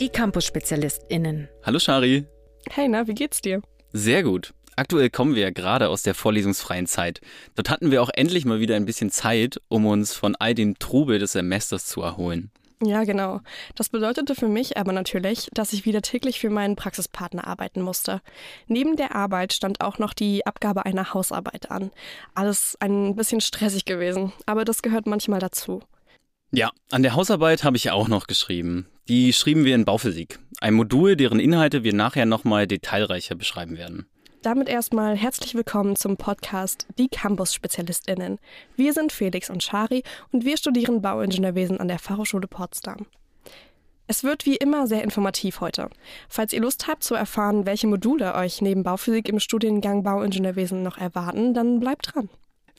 Die Campus-SpezialistInnen. Hallo Shari. Hey, na, wie geht's dir? Sehr gut. Aktuell kommen wir ja gerade aus der vorlesungsfreien Zeit. Dort hatten wir auch endlich mal wieder ein bisschen Zeit, um uns von all dem Trubel des Semesters zu erholen. Ja, genau. Das bedeutete für mich aber natürlich, dass ich wieder täglich für meinen Praxispartner arbeiten musste. Neben der Arbeit stand auch noch die Abgabe einer Hausarbeit an. Alles ein bisschen stressig gewesen, aber das gehört manchmal dazu. Ja, an der Hausarbeit habe ich auch noch geschrieben. Die schrieben wir in Bauphysik, ein Modul, deren Inhalte wir nachher nochmal detailreicher beschreiben werden. Damit erstmal herzlich willkommen zum Podcast Die Campus-SpezialistInnen. Wir sind Felix und Shari und wir studieren Bauingenieurwesen an der Fachhochschule Potsdam. Es wird wie immer sehr informativ heute. Falls ihr Lust habt zu erfahren, welche Module euch neben Bauphysik im Studiengang Bauingenieurwesen noch erwarten, dann bleibt dran.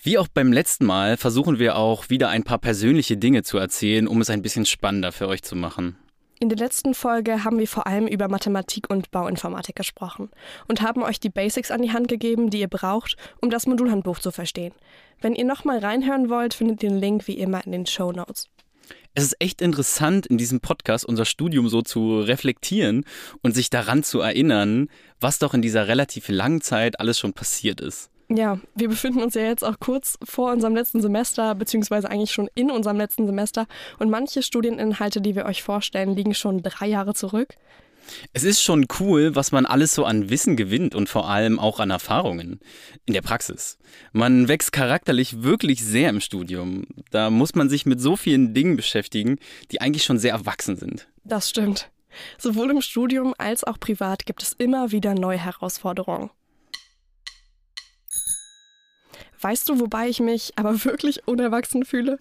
Wie auch beim letzten Mal versuchen wir auch wieder ein paar persönliche Dinge zu erzählen, um es ein bisschen spannender für euch zu machen. In der letzten Folge haben wir vor allem über Mathematik und Bauinformatik gesprochen und haben euch die Basics an die Hand gegeben, die ihr braucht, um das Modulhandbuch zu verstehen. Wenn ihr nochmal reinhören wollt, findet ihr den Link wie immer in den Show Notes. Es ist echt interessant, in diesem Podcast unser Studium so zu reflektieren und sich daran zu erinnern, was doch in dieser relativ langen Zeit alles schon passiert ist. Ja, wir befinden uns ja jetzt auch kurz vor unserem letzten Semester, beziehungsweise eigentlich schon in unserem letzten Semester. Und manche Studieninhalte, die wir euch vorstellen, liegen schon drei Jahre zurück. Es ist schon cool, was man alles so an Wissen gewinnt und vor allem auch an Erfahrungen in der Praxis. Man wächst charakterlich wirklich sehr im Studium. Da muss man sich mit so vielen Dingen beschäftigen, die eigentlich schon sehr erwachsen sind. Das stimmt. Sowohl im Studium als auch privat gibt es immer wieder neue Herausforderungen. Weißt du, wobei ich mich aber wirklich unerwachsen fühle?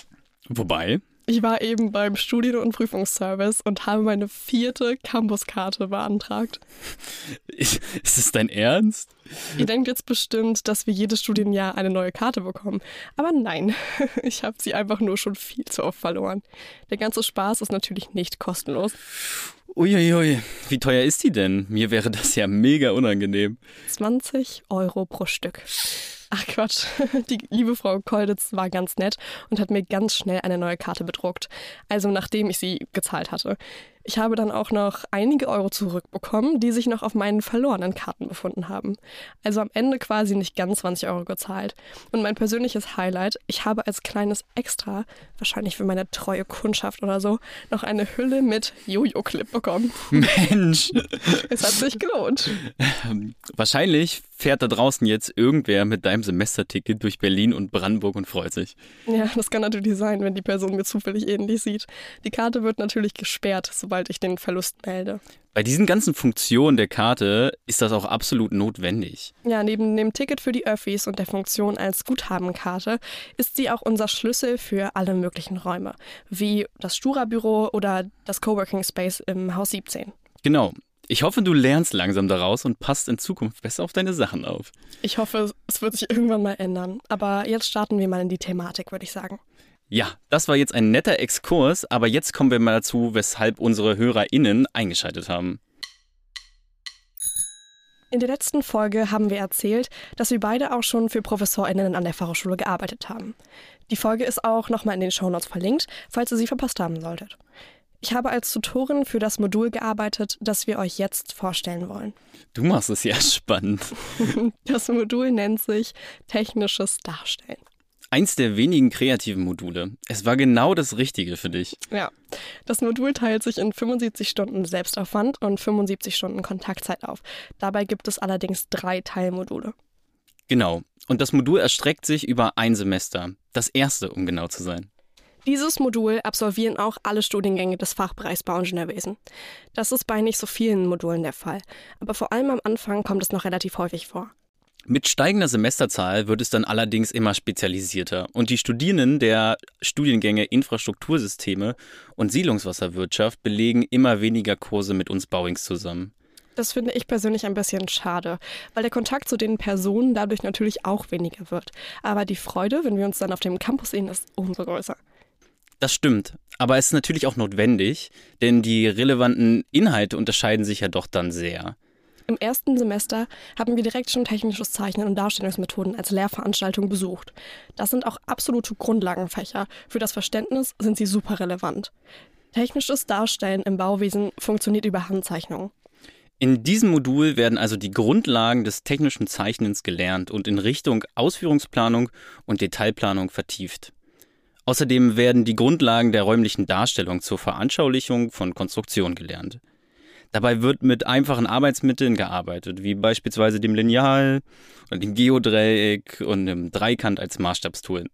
Wobei? Ich war eben beim Studien- und Prüfungsservice und habe meine vierte Campuskarte beantragt. Ist es dein Ernst? Ihr denkt jetzt bestimmt, dass wir jedes Studienjahr eine neue Karte bekommen. Aber nein, ich habe sie einfach nur schon viel zu oft verloren. Der ganze Spaß ist natürlich nicht kostenlos. Uiuiui, wie teuer ist die denn? Mir wäre das ja mega unangenehm. 20 Euro pro Stück. Ach Quatsch, die liebe Frau Kolditz war ganz nett und hat mir ganz schnell eine neue Karte bedruckt. Also nachdem ich sie gezahlt hatte. Ich habe dann auch noch einige Euro zurückbekommen, die sich noch auf meinen verlorenen Karten befunden haben. Also am Ende quasi nicht ganz 20 Euro gezahlt. Und mein persönliches Highlight, ich habe als kleines Extra, wahrscheinlich für meine treue Kundschaft oder so, noch eine Hülle mit Jojo-Clip bekommen. Mensch! es hat sich gelohnt. Wahrscheinlich fährt da draußen jetzt irgendwer mit deinem Semesterticket durch Berlin und Brandenburg und freut sich. Ja, das kann natürlich sein, wenn die Person mir zufällig ähnlich sieht. Die Karte wird natürlich gesperrt, sobald sobald ich den Verlust melde. Bei diesen ganzen Funktionen der Karte ist das auch absolut notwendig. Ja, neben dem Ticket für die Öffis und der Funktion als Guthabenkarte ist sie auch unser Schlüssel für alle möglichen Räume, wie das Stura-Büro oder das Coworking Space im Haus 17. Genau. Ich hoffe, du lernst langsam daraus und passt in Zukunft besser auf deine Sachen auf. Ich hoffe, es wird sich irgendwann mal ändern. Aber jetzt starten wir mal in die Thematik, würde ich sagen. Ja, das war jetzt ein netter Exkurs, aber jetzt kommen wir mal dazu, weshalb unsere HörerInnen eingeschaltet haben. In der letzten Folge haben wir erzählt, dass wir beide auch schon für ProfessorInnen an der Fachhochschule gearbeitet haben. Die Folge ist auch nochmal in den Shownotes verlinkt, falls ihr sie verpasst haben solltet. Ich habe als Tutorin für das Modul gearbeitet, das wir euch jetzt vorstellen wollen. Du machst es ja spannend. Das Modul nennt sich Technisches Darstellen eins der wenigen kreativen Module. Es war genau das Richtige für dich. Ja. Das Modul teilt sich in 75 Stunden Selbstaufwand und 75 Stunden Kontaktzeit auf. Dabei gibt es allerdings drei Teilmodule. Genau. Und das Modul erstreckt sich über ein Semester. Das erste, um genau zu sein. Dieses Modul absolvieren auch alle Studiengänge des Fachbereichs Bauingenieurwesen. Das ist bei nicht so vielen Modulen der Fall, aber vor allem am Anfang kommt es noch relativ häufig vor. Mit steigender Semesterzahl wird es dann allerdings immer spezialisierter und die Studierenden der Studiengänge Infrastruktursysteme und Siedlungswasserwirtschaft belegen immer weniger Kurse mit uns Bauings zusammen. Das finde ich persönlich ein bisschen schade, weil der Kontakt zu den Personen dadurch natürlich auch weniger wird. Aber die Freude, wenn wir uns dann auf dem Campus sehen, ist umso größer. Das stimmt, aber es ist natürlich auch notwendig, denn die relevanten Inhalte unterscheiden sich ja doch dann sehr. Im ersten Semester haben wir direkt schon technisches Zeichnen und Darstellungsmethoden als Lehrveranstaltung besucht. Das sind auch absolute Grundlagenfächer. Für das Verständnis sind sie super relevant. Technisches Darstellen im Bauwesen funktioniert über Handzeichnung. In diesem Modul werden also die Grundlagen des technischen Zeichnens gelernt und in Richtung Ausführungsplanung und Detailplanung vertieft. Außerdem werden die Grundlagen der räumlichen Darstellung zur Veranschaulichung von Konstruktion gelernt. Dabei wird mit einfachen Arbeitsmitteln gearbeitet, wie beispielsweise dem Lineal, dem Geodreieck und dem Dreikant als Maßstabstool.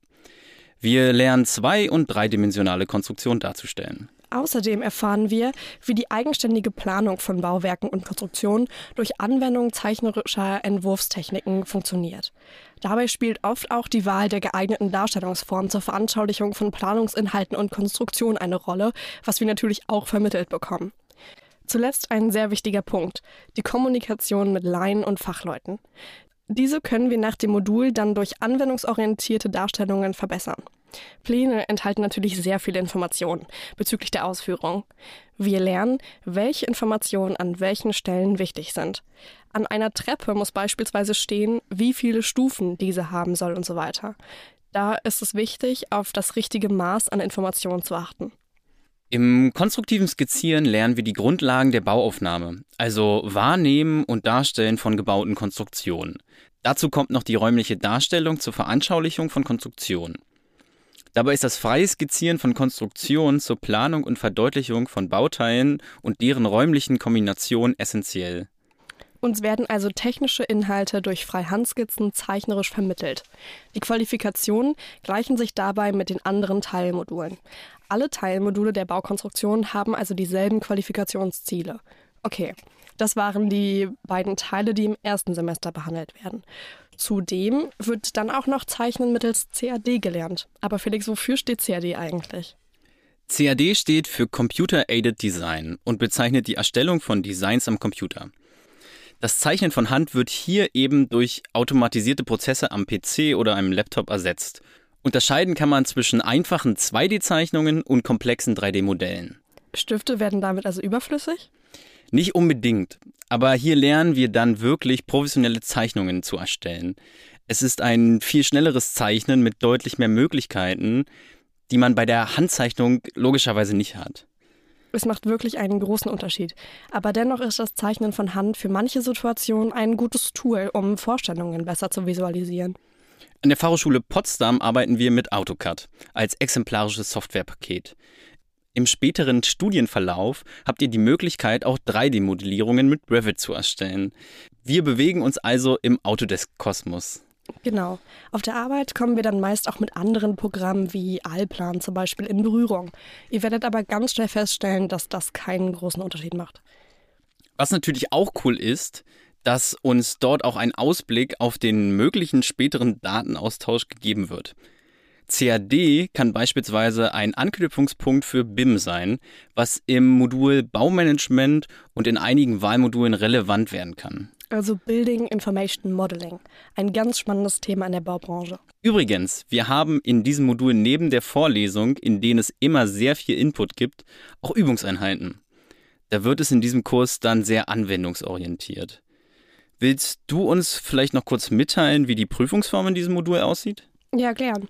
Wir lernen zwei- und dreidimensionale Konstruktion darzustellen. Außerdem erfahren wir, wie die eigenständige Planung von Bauwerken und Konstruktionen durch Anwendung zeichnerischer Entwurfstechniken funktioniert. Dabei spielt oft auch die Wahl der geeigneten Darstellungsform zur Veranschaulichung von Planungsinhalten und Konstruktion eine Rolle, was wir natürlich auch vermittelt bekommen. Zuletzt ein sehr wichtiger Punkt, die Kommunikation mit Laien und Fachleuten. Diese können wir nach dem Modul dann durch anwendungsorientierte Darstellungen verbessern. Pläne enthalten natürlich sehr viele Informationen bezüglich der Ausführung. Wir lernen, welche Informationen an welchen Stellen wichtig sind. An einer Treppe muss beispielsweise stehen, wie viele Stufen diese haben soll und so weiter. Da ist es wichtig, auf das richtige Maß an Informationen zu achten. Im konstruktiven Skizzieren lernen wir die Grundlagen der Bauaufnahme, also Wahrnehmen und Darstellen von gebauten Konstruktionen. Dazu kommt noch die räumliche Darstellung zur Veranschaulichung von Konstruktionen. Dabei ist das freie Skizzieren von Konstruktionen zur Planung und Verdeutlichung von Bauteilen und deren räumlichen Kombination essentiell. Uns werden also technische Inhalte durch Freihandskizzen zeichnerisch vermittelt. Die Qualifikationen gleichen sich dabei mit den anderen Teilmodulen. Alle Teilmodule der Baukonstruktion haben also dieselben Qualifikationsziele. Okay, das waren die beiden Teile, die im ersten Semester behandelt werden. Zudem wird dann auch noch Zeichnen mittels CAD gelernt. Aber Felix, wofür steht CAD eigentlich? CAD steht für Computer Aided Design und bezeichnet die Erstellung von Designs am Computer. Das Zeichnen von Hand wird hier eben durch automatisierte Prozesse am PC oder einem Laptop ersetzt Unterscheiden kann man zwischen einfachen 2D-Zeichnungen und komplexen 3D-Modellen. Stifte werden damit also überflüssig? Nicht unbedingt, aber hier lernen wir dann wirklich professionelle Zeichnungen zu erstellen. Es ist ein viel schnelleres Zeichnen mit deutlich mehr Möglichkeiten, die man bei der Handzeichnung logischerweise nicht hat. Es macht wirklich einen großen Unterschied. Aber dennoch ist das Zeichnen von Hand für manche Situationen ein gutes Tool, um Vorstellungen besser zu visualisieren. An der Fachhochschule Potsdam arbeiten wir mit AutoCAD als exemplarisches Softwarepaket. Im späteren Studienverlauf habt ihr die Möglichkeit, auch 3D-Modellierungen mit Revit zu erstellen. Wir bewegen uns also im Autodesk-Kosmos. Genau. Auf der Arbeit kommen wir dann meist auch mit anderen Programmen wie Allplan zum Beispiel in Berührung. Ihr werdet aber ganz schnell feststellen, dass das keinen großen Unterschied macht. Was natürlich auch cool ist, dass uns dort auch ein Ausblick auf den möglichen späteren Datenaustausch gegeben wird. CAD kann beispielsweise ein Anknüpfungspunkt für BIM sein, was im Modul Baumanagement und in einigen Wahlmodulen relevant werden kann. Also Building Information Modeling. Ein ganz spannendes Thema in der Baubranche. Übrigens, wir haben in diesem Modul neben der Vorlesung, in denen es immer sehr viel Input gibt, auch Übungseinheiten. Da wird es in diesem Kurs dann sehr anwendungsorientiert. Willst du uns vielleicht noch kurz mitteilen, wie die Prüfungsform in diesem Modul aussieht? Ja, gern.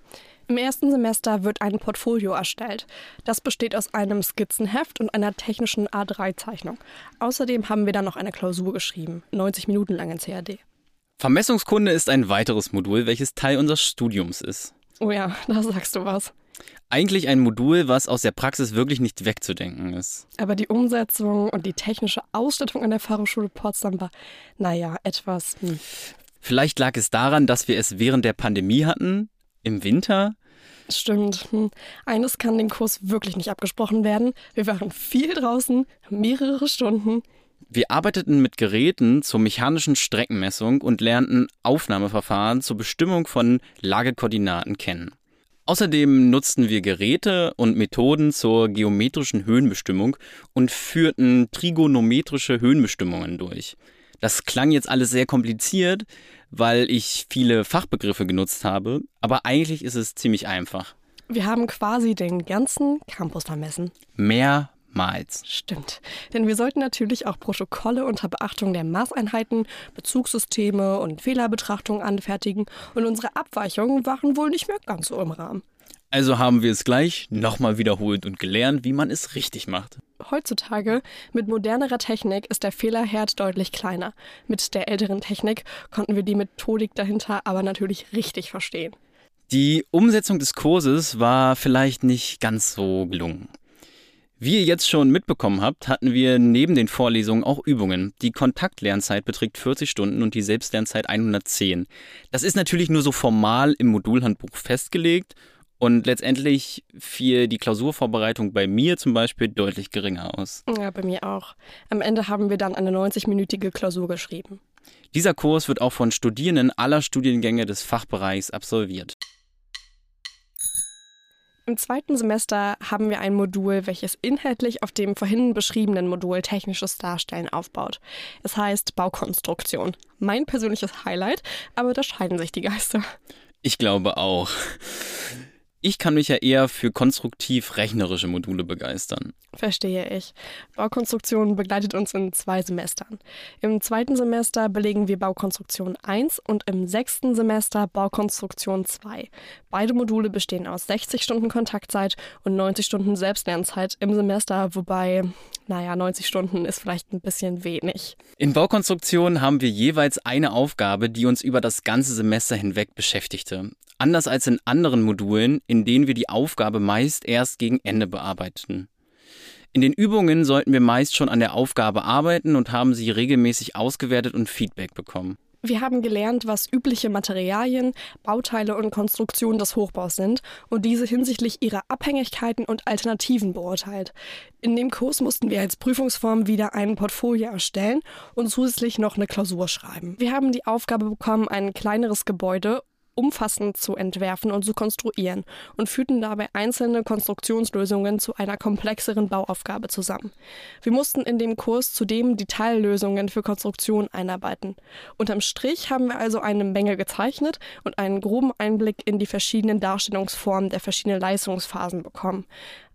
Im ersten Semester wird ein Portfolio erstellt. Das besteht aus einem Skizzenheft und einer technischen A3-Zeichnung. Außerdem haben wir dann noch eine Klausur geschrieben, 90 Minuten lang in CAD. Vermessungskunde ist ein weiteres Modul, welches Teil unseres Studiums ist. Oh ja, da sagst du was. Eigentlich ein Modul, was aus der Praxis wirklich nicht wegzudenken ist. Aber die Umsetzung und die technische Ausstattung an der Fachhochschule Potsdam war, naja, etwas. Hm. Vielleicht lag es daran, dass wir es während der Pandemie hatten, im Winter. Stimmt. Hm. Eines kann dem Kurs wirklich nicht abgesprochen werden. Wir waren viel draußen, mehrere Stunden. Wir arbeiteten mit Geräten zur mechanischen Streckenmessung und lernten Aufnahmeverfahren zur Bestimmung von Lagekoordinaten kennen. Außerdem nutzten wir Geräte und Methoden zur geometrischen Höhenbestimmung und führten trigonometrische Höhenbestimmungen durch. Das klang jetzt alles sehr kompliziert, weil ich viele Fachbegriffe genutzt habe, aber eigentlich ist es ziemlich einfach. Wir haben quasi den ganzen Campus vermessen. Mehrmals. Stimmt. Denn wir sollten natürlich auch Protokolle unter Beachtung der Maßeinheiten, Bezugssysteme und Fehlerbetrachtung anfertigen und unsere Abweichungen waren wohl nicht mehr ganz so im Rahmen. Also haben wir es gleich nochmal wiederholt und gelernt, wie man es richtig macht. Heutzutage mit modernerer Technik ist der Fehlerherd deutlich kleiner. Mit der älteren Technik konnten wir die Methodik dahinter aber natürlich richtig verstehen. Die Umsetzung des Kurses war vielleicht nicht ganz so gelungen. Wie ihr jetzt schon mitbekommen habt, hatten wir neben den Vorlesungen auch Übungen. Die Kontaktlernzeit beträgt 40 Stunden und die Selbstlernzeit 110. Das ist natürlich nur so formal im Modulhandbuch festgelegt und letztendlich fiel die Klausurvorbereitung bei mir zum Beispiel deutlich geringer aus. Ja, bei mir auch. Am Ende haben wir dann eine 90-minütige Klausur geschrieben. Dieser Kurs wird auch von Studierenden aller Studiengänge des Fachbereichs absolviert. Im zweiten Semester haben wir ein Modul, welches inhaltlich auf dem vorhin beschriebenen Modul Technisches Darstellen aufbaut. Es heißt Baukonstruktion. Mein persönliches Highlight, aber da scheiden sich die Geister. Ich glaube auch. Ich kann mich ja eher für konstruktiv rechnerische Module begeistern. Verstehe ich. Baukonstruktion begleitet uns in zwei Semestern. Im zweiten Semester belegen wir Baukonstruktion 1 und im sechsten Semester Baukonstruktion 2. Beide Module bestehen aus 60 Stunden Kontaktzeit und 90 Stunden Selbstlernzeit im Semester, wobei, naja, 90 Stunden ist vielleicht ein bisschen wenig. In Baukonstruktion haben wir jeweils eine Aufgabe, die uns über das ganze Semester hinweg beschäftigte. Anders als in anderen Modulen, in denen wir die Aufgabe meist erst gegen Ende bearbeiten. In den Übungen sollten wir meist schon an der Aufgabe arbeiten und haben sie regelmäßig ausgewertet und Feedback bekommen. Wir haben gelernt, was übliche Materialien, Bauteile und Konstruktionen des Hochbaus sind und diese hinsichtlich ihrer Abhängigkeiten und Alternativen beurteilt. In dem Kurs mussten wir als Prüfungsform wieder ein Portfolio erstellen und zusätzlich noch eine Klausur schreiben. Wir haben die Aufgabe bekommen, ein kleineres Gebäude umfassend zu entwerfen und zu konstruieren und führten dabei einzelne Konstruktionslösungen zu einer komplexeren Bauaufgabe zusammen. Wir mussten in dem Kurs zudem die Teillösungen für Konstruktion einarbeiten. Unterm Strich haben wir also eine Menge gezeichnet und einen groben Einblick in die verschiedenen Darstellungsformen der verschiedenen Leistungsphasen bekommen.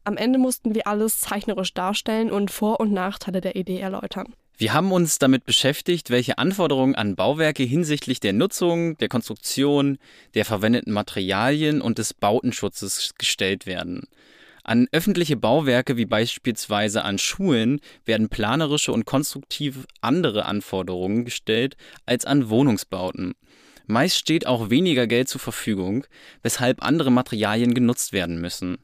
Am Ende mussten wir alles zeichnerisch darstellen und Vor- und Nachteile der Idee erläutern. Wir haben uns damit beschäftigt, welche Anforderungen an Bauwerke hinsichtlich der Nutzung, der Konstruktion, der verwendeten Materialien und des Bautenschutzes gestellt werden. An öffentliche Bauwerke wie beispielsweise an Schulen werden planerische und konstruktiv andere Anforderungen gestellt als an Wohnungsbauten. Meist steht auch weniger Geld zur Verfügung, weshalb andere Materialien genutzt werden müssen.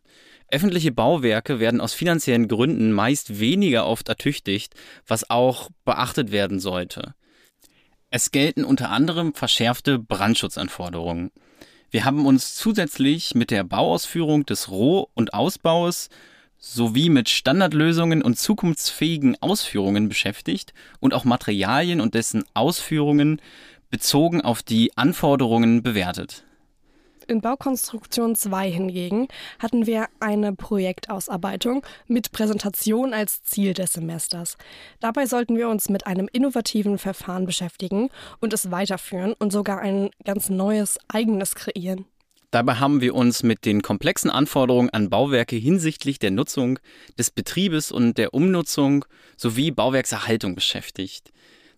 Öffentliche Bauwerke werden aus finanziellen Gründen meist weniger oft ertüchtigt, was auch beachtet werden sollte. Es gelten unter anderem verschärfte Brandschutzanforderungen. Wir haben uns zusätzlich mit der Bauausführung des Roh- und Ausbaus sowie mit Standardlösungen und zukunftsfähigen Ausführungen beschäftigt und auch Materialien und dessen Ausführungen bezogen auf die Anforderungen bewertet. In Baukonstruktion 2 hingegen hatten wir eine Projektausarbeitung mit Präsentation als Ziel des Semesters. Dabei sollten wir uns mit einem innovativen Verfahren beschäftigen und es weiterführen und sogar ein ganz neues eigenes kreieren. Dabei haben wir uns mit den komplexen Anforderungen an Bauwerke hinsichtlich der Nutzung, des Betriebes und der Umnutzung sowie Bauwerkserhaltung beschäftigt.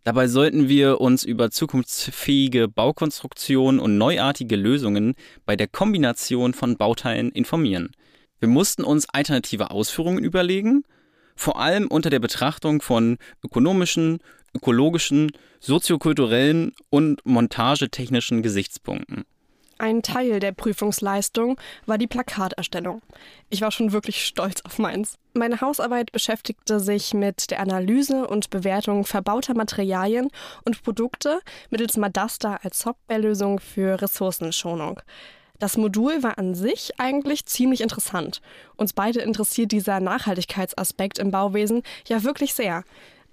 Dabei sollten wir uns über zukunftsfähige Baukonstruktionen und neuartige Lösungen bei der Kombination von Bauteilen informieren. Wir mussten uns alternative Ausführungen überlegen, vor allem unter der Betrachtung von ökonomischen, ökologischen, soziokulturellen und montagetechnischen Gesichtspunkten. Ein Teil der Prüfungsleistung war die Plakaterstellung. Ich war schon wirklich stolz auf meins. Meine Hausarbeit beschäftigte sich mit der Analyse und Bewertung verbauter Materialien und Produkte mittels Madasta als Softwarelösung für Ressourcenschonung. Das Modul war an sich eigentlich ziemlich interessant. Uns beide interessiert dieser Nachhaltigkeitsaspekt im Bauwesen ja wirklich sehr.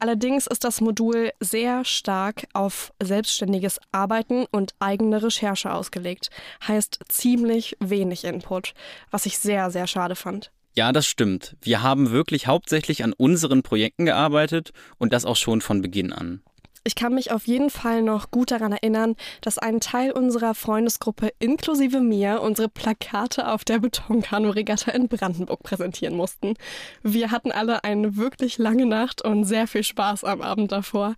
Allerdings ist das Modul sehr stark auf selbstständiges Arbeiten und eigene Recherche ausgelegt. Heißt ziemlich wenig Input, was ich sehr, sehr schade fand. Ja, das stimmt. Wir haben wirklich hauptsächlich an unseren Projekten gearbeitet und das auch schon von Beginn an. Ich kann mich auf jeden Fall noch gut daran erinnern, dass ein Teil unserer Freundesgruppe inklusive mir unsere Plakate auf der Betonkanu-Regatta in Brandenburg präsentieren mussten. Wir hatten alle eine wirklich lange Nacht und sehr viel Spaß am Abend davor.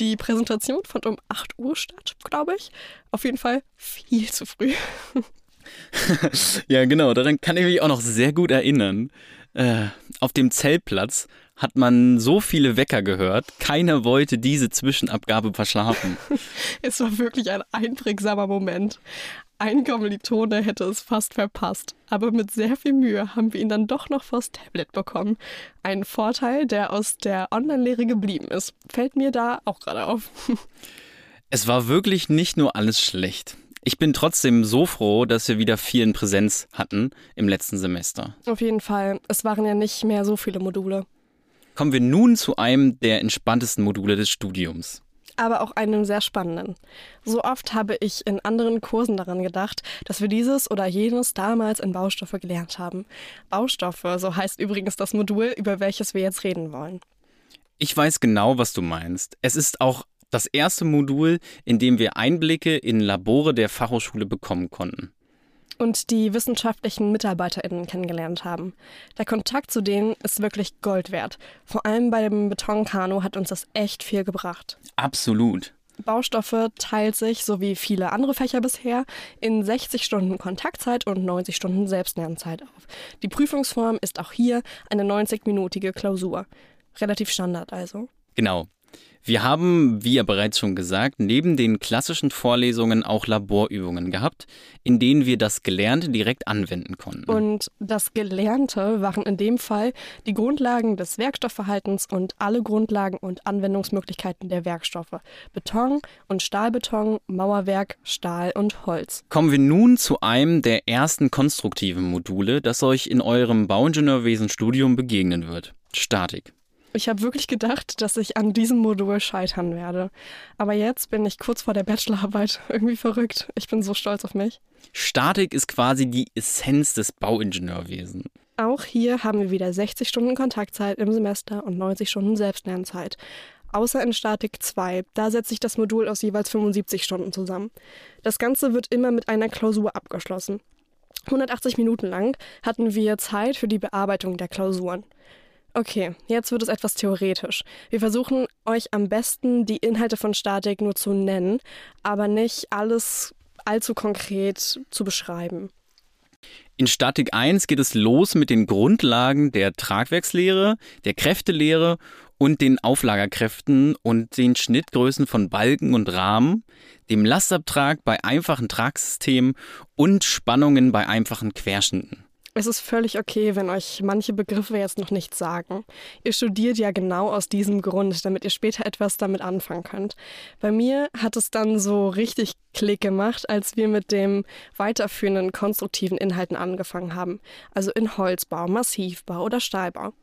Die Präsentation fand um 8 Uhr statt, glaube ich. Auf jeden Fall viel zu früh. ja, genau, daran kann ich mich auch noch sehr gut erinnern. Äh, auf dem Zeltplatz hat man so viele Wecker gehört, keiner wollte diese Zwischenabgabe verschlafen. es war wirklich ein einprägsamer Moment. Ein Kommilitone hätte es fast verpasst, aber mit sehr viel Mühe haben wir ihn dann doch noch vors Tablet bekommen. Ein Vorteil, der aus der Online-Lehre geblieben ist, fällt mir da auch gerade auf. es war wirklich nicht nur alles schlecht. Ich bin trotzdem so froh, dass wir wieder viel in Präsenz hatten im letzten Semester. Auf jeden Fall. Es waren ja nicht mehr so viele Module. Kommen wir nun zu einem der entspanntesten Module des Studiums. Aber auch einem sehr spannenden. So oft habe ich in anderen Kursen daran gedacht, dass wir dieses oder jenes damals in Baustoffe gelernt haben. Baustoffe, so heißt übrigens das Modul, über welches wir jetzt reden wollen. Ich weiß genau, was du meinst. Es ist auch das erste Modul, in dem wir Einblicke in Labore der Fachhochschule bekommen konnten. Und die wissenschaftlichen MitarbeiterInnen kennengelernt haben. Der Kontakt zu denen ist wirklich Gold wert. Vor allem bei dem Betonkanu hat uns das echt viel gebracht. Absolut. Baustoffe teilt sich, so wie viele andere Fächer bisher, in 60 Stunden Kontaktzeit und 90 Stunden Selbstlernzeit auf. Die Prüfungsform ist auch hier eine 90-minütige Klausur. Relativ Standard also. Genau. Wir haben, wie ja bereits schon gesagt, neben den klassischen Vorlesungen auch Laborübungen gehabt, in denen wir das Gelernte direkt anwenden konnten. Und das Gelernte waren in dem Fall die Grundlagen des Werkstoffverhaltens und alle Grundlagen und Anwendungsmöglichkeiten der Werkstoffe. Beton und Stahlbeton, Mauerwerk, Stahl und Holz. Kommen wir nun zu einem der ersten konstruktiven Module, das euch in eurem Bauingenieurwesen-Studium begegnen wird. Statik. Ich habe wirklich gedacht, dass ich an diesem Modul scheitern werde. Aber jetzt bin ich kurz vor der Bachelorarbeit. Irgendwie verrückt. Ich bin so stolz auf mich. Statik ist quasi die Essenz des Bauingenieurwesens. Auch hier haben wir wieder 60 Stunden Kontaktzeit im Semester und 90 Stunden Selbstlernzeit. Außer in Statik 2, da setzt sich das Modul aus jeweils 75 Stunden zusammen. Das Ganze wird immer mit einer Klausur abgeschlossen. 180 Minuten lang hatten wir Zeit für die Bearbeitung der Klausuren. Okay, jetzt wird es etwas theoretisch. Wir versuchen euch am besten die Inhalte von Statik nur zu nennen, aber nicht alles allzu konkret zu beschreiben. In Statik 1 geht es los mit den Grundlagen der Tragwerkslehre, der Kräftelehre und den Auflagerkräften und den Schnittgrößen von Balken und Rahmen, dem Lastabtrag bei einfachen Tragsystemen und Spannungen bei einfachen Querschnitten. Es ist völlig okay, wenn euch manche Begriffe jetzt noch nichts sagen. Ihr studiert ja genau aus diesem Grund, damit ihr später etwas damit anfangen könnt. Bei mir hat es dann so richtig Klick gemacht, als wir mit dem weiterführenden konstruktiven Inhalten angefangen haben. Also in Holzbau, Massivbau oder Stahlbau.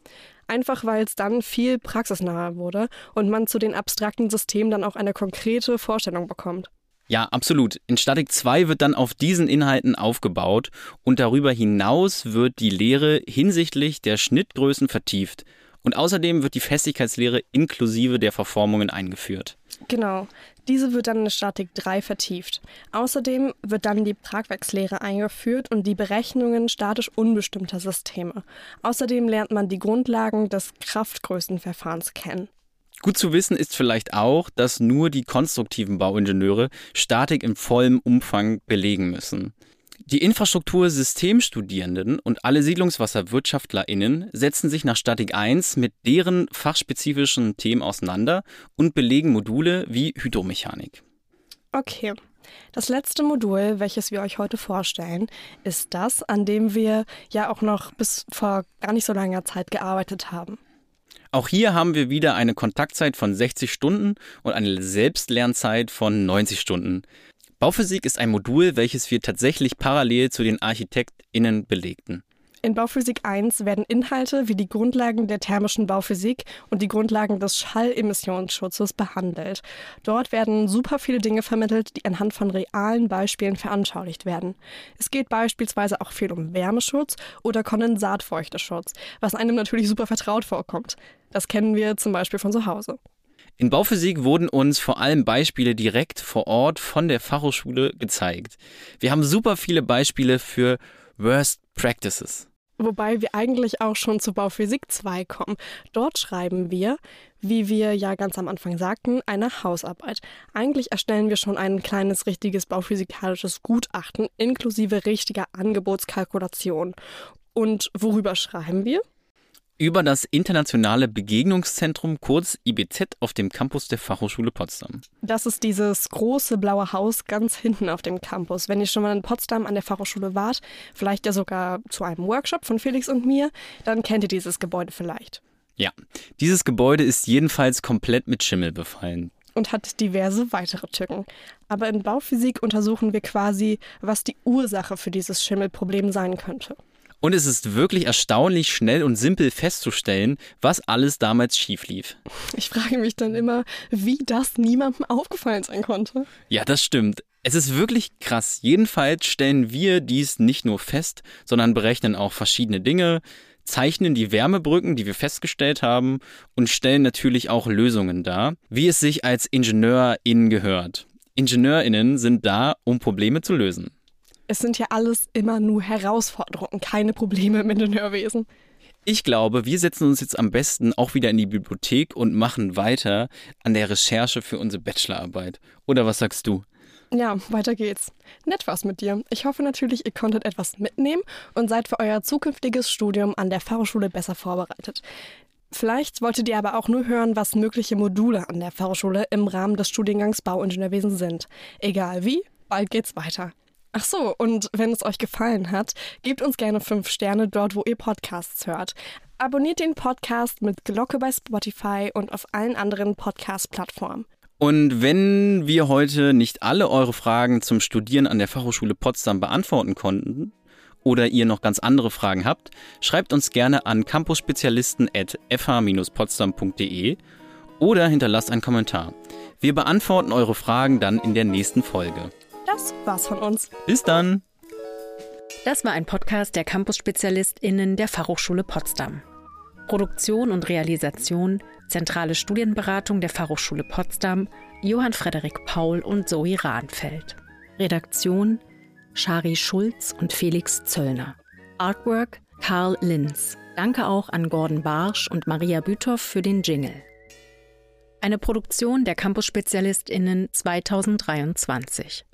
Einfach weil es dann viel praxisnaher wurde und man zu den abstrakten Systemen dann auch eine konkrete Vorstellung bekommt. Ja, absolut. In Statik 2 wird dann auf diesen Inhalten aufgebaut und darüber hinaus wird die Lehre hinsichtlich der Schnittgrößen vertieft. Und außerdem wird die Festigkeitslehre inklusive der Verformungen eingeführt. Genau. Diese wird dann in Statik 3 vertieft. Außerdem wird dann die Tragwerkslehre eingeführt und die Berechnungen statisch unbestimmter Systeme. Außerdem lernt man die Grundlagen des Kraftgrößenverfahrens kennen. Gut zu wissen ist vielleicht auch, dass nur die konstruktiven Bauingenieure Statik in vollem Umfang belegen müssen. Die Infrastruktursystemstudierenden und alle SiedlungswasserwirtschaftlerInnen setzen sich nach Statik 1 mit deren fachspezifischen Themen auseinander und belegen Module wie Hydromechanik. Okay. Das letzte Modul, welches wir euch heute vorstellen, ist das, an dem wir ja auch noch bis vor gar nicht so langer Zeit gearbeitet haben. Auch hier haben wir wieder eine Kontaktzeit von 60 Stunden und eine Selbstlernzeit von 90 Stunden. Bauphysik ist ein Modul, welches wir tatsächlich parallel zu den ArchitektInnen belegten. In Bauphysik 1 werden Inhalte wie die Grundlagen der thermischen Bauphysik und die Grundlagen des Schallemissionsschutzes behandelt. Dort werden super viele Dinge vermittelt, die anhand von realen Beispielen veranschaulicht werden. Es geht beispielsweise auch viel um Wärmeschutz oder Kondensatfeuchteschutz, was einem natürlich super vertraut vorkommt. Das kennen wir zum Beispiel von zu Hause. In Bauphysik wurden uns vor allem Beispiele direkt vor Ort von der Fachhochschule gezeigt. Wir haben super viele Beispiele für Worst Practices. Wobei wir eigentlich auch schon zu Bauphysik 2 kommen. Dort schreiben wir, wie wir ja ganz am Anfang sagten, eine Hausarbeit. Eigentlich erstellen wir schon ein kleines richtiges bauphysikalisches Gutachten inklusive richtiger Angebotskalkulation. Und worüber schreiben wir? Über das Internationale Begegnungszentrum, kurz IBZ, auf dem Campus der Fachhochschule Potsdam. Das ist dieses große blaue Haus ganz hinten auf dem Campus. Wenn ihr schon mal in Potsdam an der Fachhochschule wart, vielleicht ja sogar zu einem Workshop von Felix und mir, dann kennt ihr dieses Gebäude vielleicht. Ja, dieses Gebäude ist jedenfalls komplett mit Schimmel befallen und hat diverse weitere Tücken. Aber in Bauphysik untersuchen wir quasi, was die Ursache für dieses Schimmelproblem sein könnte. Und es ist wirklich erstaunlich schnell und simpel festzustellen, was alles damals schief lief. Ich frage mich dann immer, wie das niemandem aufgefallen sein konnte. Ja, das stimmt. Es ist wirklich krass. Jedenfalls stellen wir dies nicht nur fest, sondern berechnen auch verschiedene Dinge, zeichnen die Wärmebrücken, die wir festgestellt haben, und stellen natürlich auch Lösungen dar, wie es sich als IngenieurInnen gehört. IngenieurInnen sind da, um Probleme zu lösen es sind ja alles immer nur Herausforderungen, keine Probleme im Ingenieurwesen. Ich glaube, wir setzen uns jetzt am besten auch wieder in die Bibliothek und machen weiter an der Recherche für unsere Bachelorarbeit. Oder was sagst du? Ja, weiter geht's. Nett war's mit dir. Ich hoffe natürlich, ihr konntet etwas mitnehmen und seid für euer zukünftiges Studium an der Fachhochschule besser vorbereitet. Vielleicht wolltet ihr aber auch nur hören, was mögliche Module an der Fachhochschule im Rahmen des Studiengangs Bauingenieurwesen sind. Egal wie, bald geht's weiter. Ach so, und wenn es euch gefallen hat, gebt uns gerne fünf Sterne dort, wo ihr Podcasts hört. Abonniert den Podcast mit Glocke bei Spotify und auf allen anderen Podcast-Plattformen. Und wenn wir heute nicht alle eure Fragen zum Studieren an der Fachhochschule Potsdam beantworten konnten, oder ihr noch ganz andere Fragen habt, schreibt uns gerne an campusspezialisten.fh-potsdam.de oder hinterlasst einen Kommentar. Wir beantworten eure Fragen dann in der nächsten Folge. Das war's von uns. Bis dann. Das war ein Podcast der Campus-SpezialistInnen der Fachhochschule Potsdam. Produktion und Realisation, zentrale Studienberatung der Fachhochschule Potsdam, Johann Frederik Paul und Zoe Rahnfeld. Redaktion Shari Schulz und Felix Zöllner. Artwork Karl Linz. Danke auch an Gordon Barsch und Maria Büthoff für den Jingle. Eine Produktion der Campus-SpezialistInnen 2023.